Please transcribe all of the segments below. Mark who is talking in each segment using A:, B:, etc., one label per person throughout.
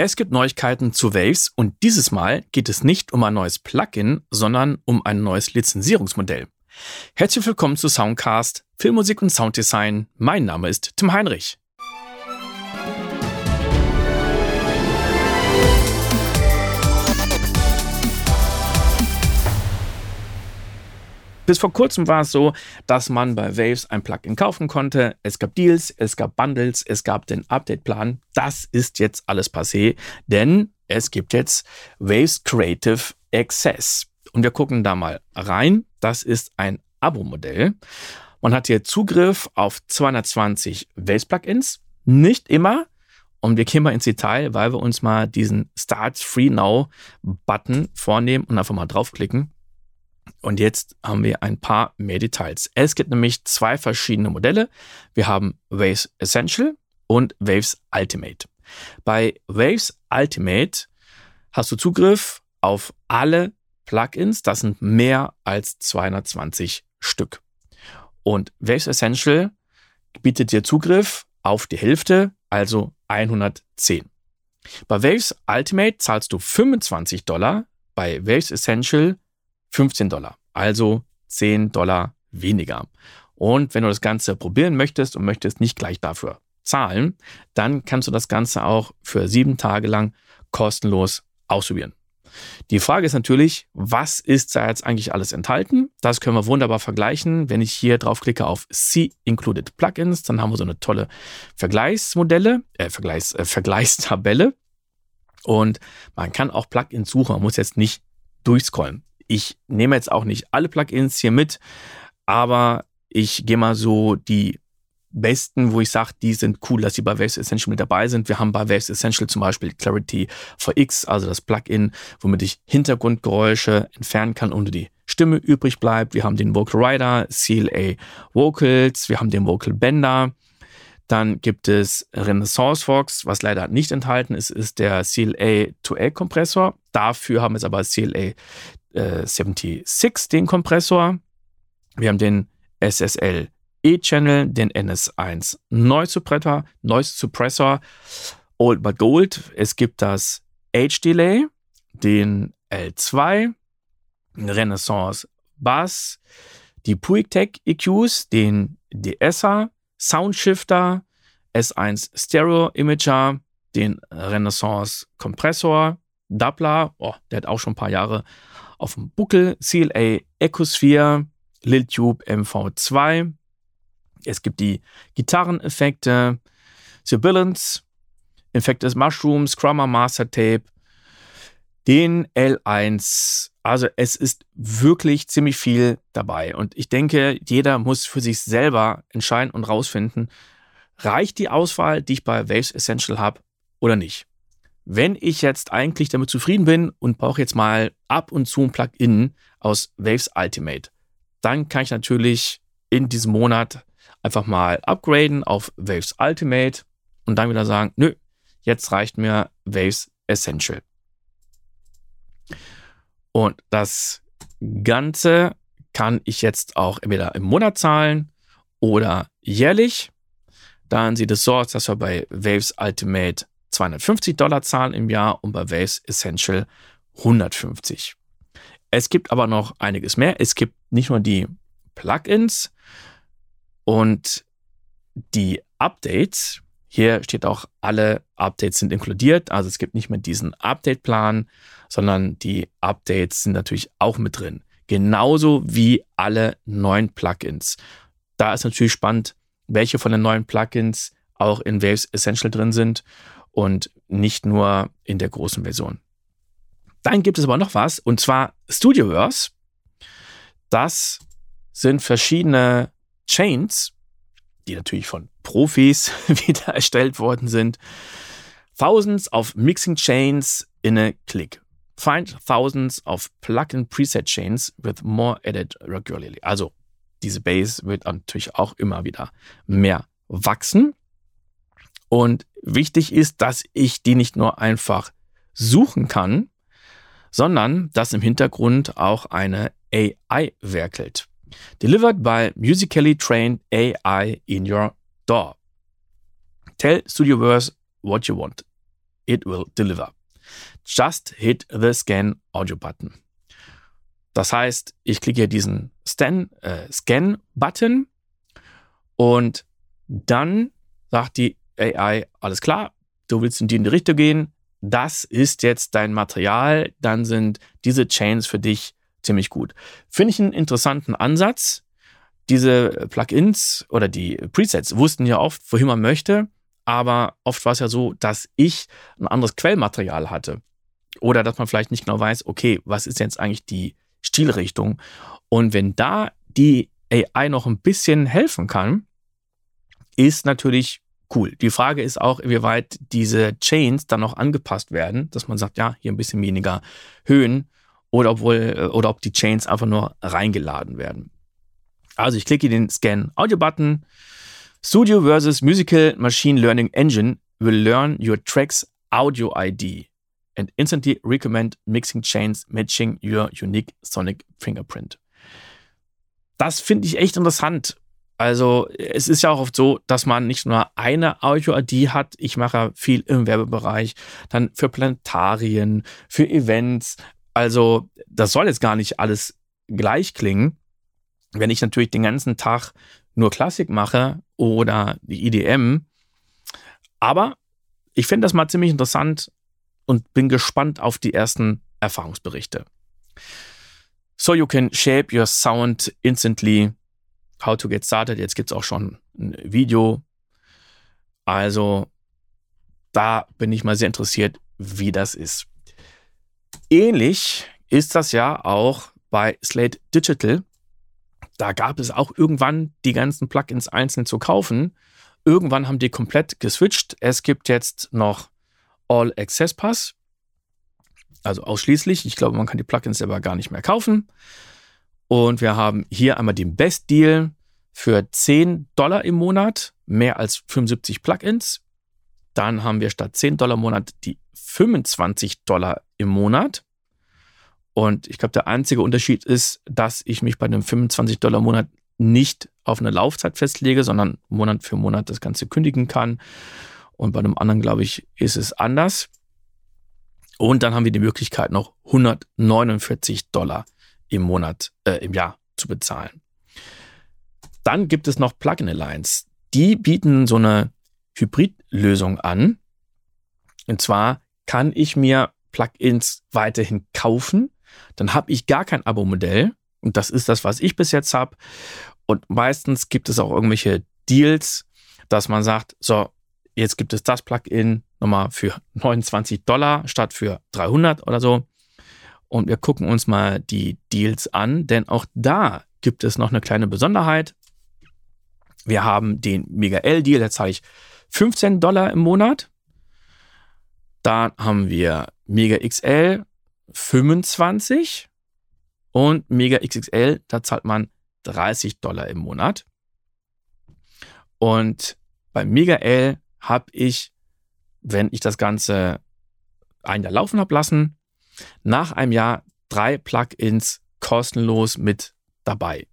A: Es gibt Neuigkeiten zu Waves und dieses Mal geht es nicht um ein neues Plugin, sondern um ein neues Lizenzierungsmodell. Herzlich willkommen zu Soundcast, Filmmusik und Sounddesign. Mein Name ist Tim Heinrich. Bis vor kurzem war es so, dass man bei Waves ein Plugin kaufen konnte. Es gab Deals, es gab Bundles, es gab den Update-Plan. Das ist jetzt alles passé, denn es gibt jetzt Waves Creative Access. Und wir gucken da mal rein. Das ist ein Abo-Modell. Man hat hier Zugriff auf 220 Waves-Plugins. Nicht immer. Und wir gehen mal ins Detail, weil wir uns mal diesen Start Free Now Button vornehmen und einfach mal draufklicken. Und jetzt haben wir ein paar mehr Details. Es gibt nämlich zwei verschiedene Modelle. Wir haben Waves Essential und Waves Ultimate. Bei Waves Ultimate hast du Zugriff auf alle Plugins. Das sind mehr als 220 Stück. Und Waves Essential bietet dir Zugriff auf die Hälfte, also 110. Bei Waves Ultimate zahlst du 25 Dollar, bei Waves Essential 15 Dollar, also 10 Dollar weniger. Und wenn du das Ganze probieren möchtest und möchtest nicht gleich dafür zahlen, dann kannst du das Ganze auch für sieben Tage lang kostenlos ausprobieren. Die Frage ist natürlich, was ist da jetzt eigentlich alles enthalten? Das können wir wunderbar vergleichen. Wenn ich hier draufklicke auf See Included Plugins, dann haben wir so eine tolle Vergleichsmodelle, äh, Vergleichs, äh, Vergleichstabelle. Und man kann auch Plugins suchen. Man muss jetzt nicht durchscrollen. Ich nehme jetzt auch nicht alle Plugins hier mit, aber ich gehe mal so die besten, wo ich sage, die sind cool, dass sie bei Waves Essential mit dabei sind. Wir haben bei Waves Essential zum Beispiel Clarity for X, also das Plugin, womit ich Hintergrundgeräusche entfernen kann und die Stimme übrig bleibt. Wir haben den Vocal Rider, CLA Vocals, wir haben den Vocal Bender. Dann gibt es Renaissance Fox, was leider nicht enthalten ist, ist der CLA 2A Kompressor. Dafür haben wir jetzt aber CLA 76 den Kompressor. Wir haben den SSL E-Channel, den NS1 Noise Suppressor, Old but Gold. Es gibt das H-Delay, den L2, den Renaissance Bass, die Puig Tech EQs, den DSer, Soundshifter, S1 Stereo Imager, den Renaissance Kompressor, Doppler, oh, der hat auch schon ein paar Jahre auf dem Buckel, CLA Ecosphere, Liltube MV2. Es gibt die Gitarreneffekte, Sibilance, Infected Mushrooms, Chroma Master Tape, den L1. Also es ist wirklich ziemlich viel dabei. Und ich denke, jeder muss für sich selber entscheiden und rausfinden, reicht die Auswahl, die ich bei Waves Essential habe oder nicht. Wenn ich jetzt eigentlich damit zufrieden bin und brauche jetzt mal ab und zu ein Plugin aus Waves Ultimate, dann kann ich natürlich in diesem Monat einfach mal upgraden auf Waves Ultimate und dann wieder sagen, nö, jetzt reicht mir Waves Essential. Und das Ganze kann ich jetzt auch entweder im Monat zahlen oder jährlich. Dann sieht es so aus, dass wir bei Waves Ultimate 250 Dollar zahlen im Jahr und bei Waves Essential 150. Es gibt aber noch einiges mehr. Es gibt nicht nur die Plugins und die Updates. Hier steht auch, alle Updates sind inkludiert. Also es gibt nicht mehr diesen Update-Plan, sondern die Updates sind natürlich auch mit drin. Genauso wie alle neuen Plugins. Da ist natürlich spannend, welche von den neuen Plugins auch in Waves Essential drin sind und nicht nur in der großen Version. Dann gibt es aber noch was, und zwar Studioverse. Das sind verschiedene Chains, die natürlich von Profis wieder erstellt worden sind. Thousands of Mixing Chains in a click. Find thousands of Plugin Preset Chains with more added regularly. Also diese Base wird natürlich auch immer wieder mehr wachsen. Und wichtig ist, dass ich die nicht nur einfach suchen kann, sondern dass im Hintergrund auch eine AI werkelt. Delivered by musically trained AI in your door. Tell Studioverse what you want. it will deliver. Just hit the Scan Audio Button. Das heißt, ich klicke hier diesen Scan, äh, Scan-Button und dann sagt die AI, alles klar, du willst in die, Richtung gehen, das ist jetzt dein Material, dann sind diese Chains für dich ziemlich gut. Finde ich einen interessanten Ansatz. Diese Plugins oder die Presets wussten ja oft, wohin man möchte, aber oft war es ja so, dass ich ein anderes Quellmaterial hatte. Oder dass man vielleicht nicht genau weiß, okay, was ist jetzt eigentlich die Stilrichtung? Und wenn da die AI noch ein bisschen helfen kann, ist natürlich cool. Die Frage ist auch, inwieweit diese Chains dann noch angepasst werden, dass man sagt, ja, hier ein bisschen weniger Höhen oder obwohl, äh, oder ob die Chains einfach nur reingeladen werden. Also ich klicke den Scan Audio Button. Studio versus Musical Machine Learning Engine will learn your track's audio ID and instantly recommend mixing chains matching your unique sonic fingerprint. Das finde ich echt interessant. Also es ist ja auch oft so, dass man nicht nur eine Audio-ID hat. Ich mache viel im Werbebereich, dann für Planetarien, für Events, also das soll jetzt gar nicht alles gleich klingen. Wenn ich natürlich den ganzen Tag nur Klassik mache oder die IDM. Aber ich finde das mal ziemlich interessant und bin gespannt auf die ersten Erfahrungsberichte. So you can shape your sound instantly. How to get started. Jetzt gibt es auch schon ein Video. Also da bin ich mal sehr interessiert, wie das ist. Ähnlich ist das ja auch bei Slate Digital. Da gab es auch irgendwann die ganzen Plugins einzeln zu kaufen. Irgendwann haben die komplett geswitcht. Es gibt jetzt noch All Access Pass. Also ausschließlich. Ich glaube, man kann die Plugins selber gar nicht mehr kaufen. Und wir haben hier einmal den Best Deal für 10 Dollar im Monat, mehr als 75 Plugins. Dann haben wir statt 10 Dollar im Monat die 25 Dollar im Monat. Und ich glaube, der einzige Unterschied ist, dass ich mich bei einem 25 Dollar im Monat nicht auf eine Laufzeit festlege, sondern Monat für Monat das Ganze kündigen kann. Und bei einem anderen, glaube ich, ist es anders. Und dann haben wir die Möglichkeit, noch 149 Dollar im Monat, äh, im Jahr zu bezahlen. Dann gibt es noch Plugin Alliance. Die bieten so eine Hybridlösung an. Und zwar kann ich mir Plugins weiterhin kaufen. Dann habe ich gar kein Abo-Modell. Und das ist das, was ich bis jetzt habe. Und meistens gibt es auch irgendwelche Deals, dass man sagt, so, jetzt gibt es das Plugin nochmal für 29 Dollar statt für 300 oder so. Und wir gucken uns mal die Deals an, denn auch da gibt es noch eine kleine Besonderheit. Wir haben den Mega L-Deal, da zahle ich 15 Dollar im Monat. Dann haben wir Mega XL 25 und Mega XXL, da zahlt man 30 Dollar im Monat. Und beim Mega L habe ich, wenn ich das Ganze ein Jahr laufen habe lassen, nach einem Jahr drei Plugins kostenlos mit dabei.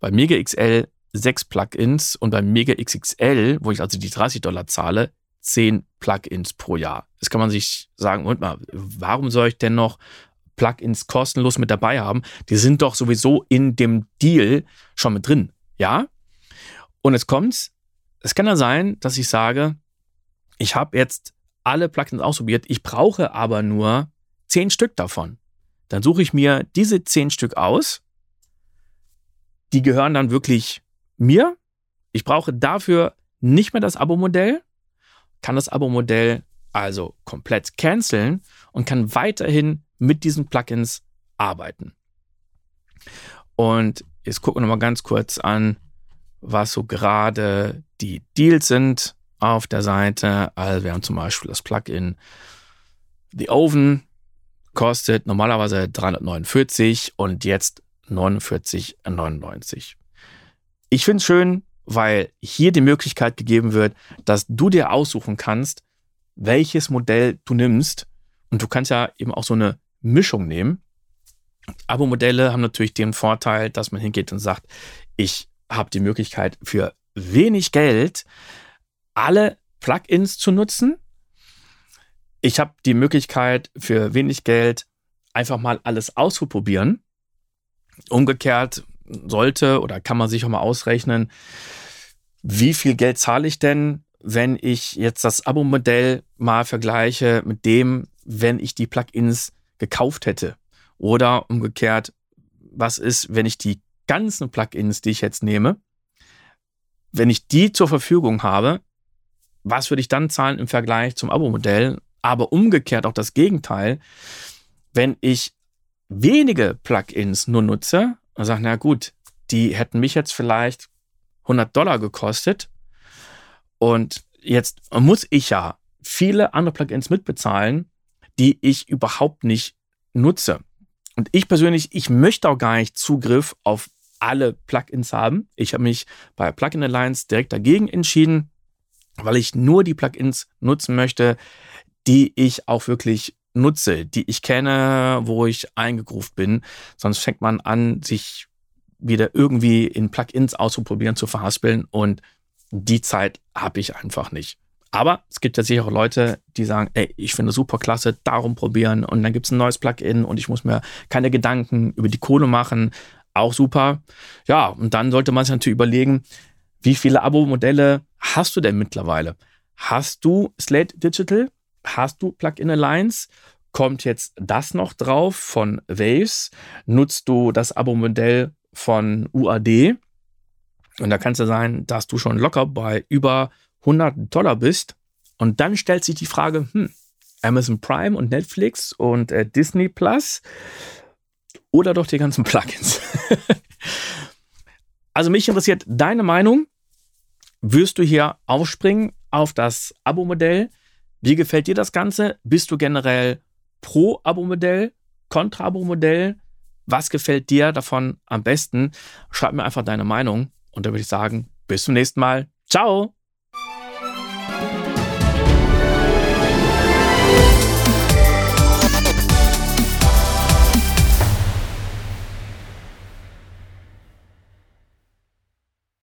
A: Bei Mega XL sechs Plugins und beim Mega XXL, wo ich also die 30 Dollar zahle, zehn Plugins pro Jahr. Das kann man sich sagen, Moment mal, warum soll ich denn noch Plugins kostenlos mit dabei haben? Die sind doch sowieso in dem Deal schon mit drin. Ja? Und jetzt kommt's. Es kann ja sein, dass ich sage, ich habe jetzt alle Plugins ausprobiert, ich brauche aber nur zehn Stück davon. Dann suche ich mir diese zehn Stück aus. Die gehören dann wirklich mir. Ich brauche dafür nicht mehr das Abo-Modell, kann das Abo-Modell also komplett canceln und kann weiterhin mit diesen Plugins arbeiten. Und jetzt gucken wir nochmal ganz kurz an, was so gerade die Deals sind auf der Seite. Also wir haben zum Beispiel das Plugin The Oven, kostet normalerweise 349 und jetzt 49,99. Ich finde es schön, weil hier die Möglichkeit gegeben wird, dass du dir aussuchen kannst, welches Modell du nimmst. Und du kannst ja eben auch so eine Mischung nehmen. Abo-Modelle haben natürlich den Vorteil, dass man hingeht und sagt, ich habe die Möglichkeit für wenig Geld alle Plugins zu nutzen. Ich habe die Möglichkeit für wenig Geld einfach mal alles auszuprobieren. Umgekehrt sollte oder kann man sich auch mal ausrechnen, wie viel Geld zahle ich denn, wenn ich jetzt das Abo-Modell mal vergleiche mit dem, wenn ich die Plugins gekauft hätte. Oder umgekehrt, was ist, wenn ich die ganzen Plugins, die ich jetzt nehme, wenn ich die zur Verfügung habe, was würde ich dann zahlen im Vergleich zum Abo-Modell? Aber umgekehrt auch das Gegenteil. Wenn ich wenige Plugins nur nutze und sage, na gut, die hätten mich jetzt vielleicht 100 Dollar gekostet und jetzt muss ich ja viele andere Plugins mitbezahlen, die ich überhaupt nicht nutze. Und ich persönlich, ich möchte auch gar nicht Zugriff auf alle Plugins haben. Ich habe mich bei Plugin Alliance direkt dagegen entschieden, weil ich nur die Plugins nutzen möchte, die ich auch wirklich nutze, die ich kenne, wo ich eingegruft bin. Sonst fängt man an, sich wieder irgendwie in Plugins auszuprobieren, zu verhaspeln und die Zeit habe ich einfach nicht. Aber es gibt ja sicher auch Leute, die sagen, ey, ich finde super klasse, darum probieren und dann gibt es ein neues Plugin und ich muss mir keine Gedanken über die Kohle machen. Auch super. Ja, und dann sollte man sich natürlich überlegen, wie viele Abo-Modelle hast du denn mittlerweile? Hast du Slate Digital? Hast du Plugin Alliance? Kommt jetzt das noch drauf von Waves? Nutzt du das Abo-Modell von UAD? Und da kann es ja sein, dass du schon locker bei über 100 Dollar bist. Und dann stellt sich die Frage, hm, Amazon Prime und Netflix und äh, Disney Plus oder doch die ganzen Plugins. also mich interessiert deine Meinung. Wirst du hier aufspringen auf das Abo-Modell? Wie gefällt dir das Ganze? Bist du generell pro Abo-Modell, kontra Abo-Modell? Was gefällt dir davon am besten? Schreib mir einfach deine Meinung. Und dann würde ich sagen, bis zum nächsten Mal. Ciao!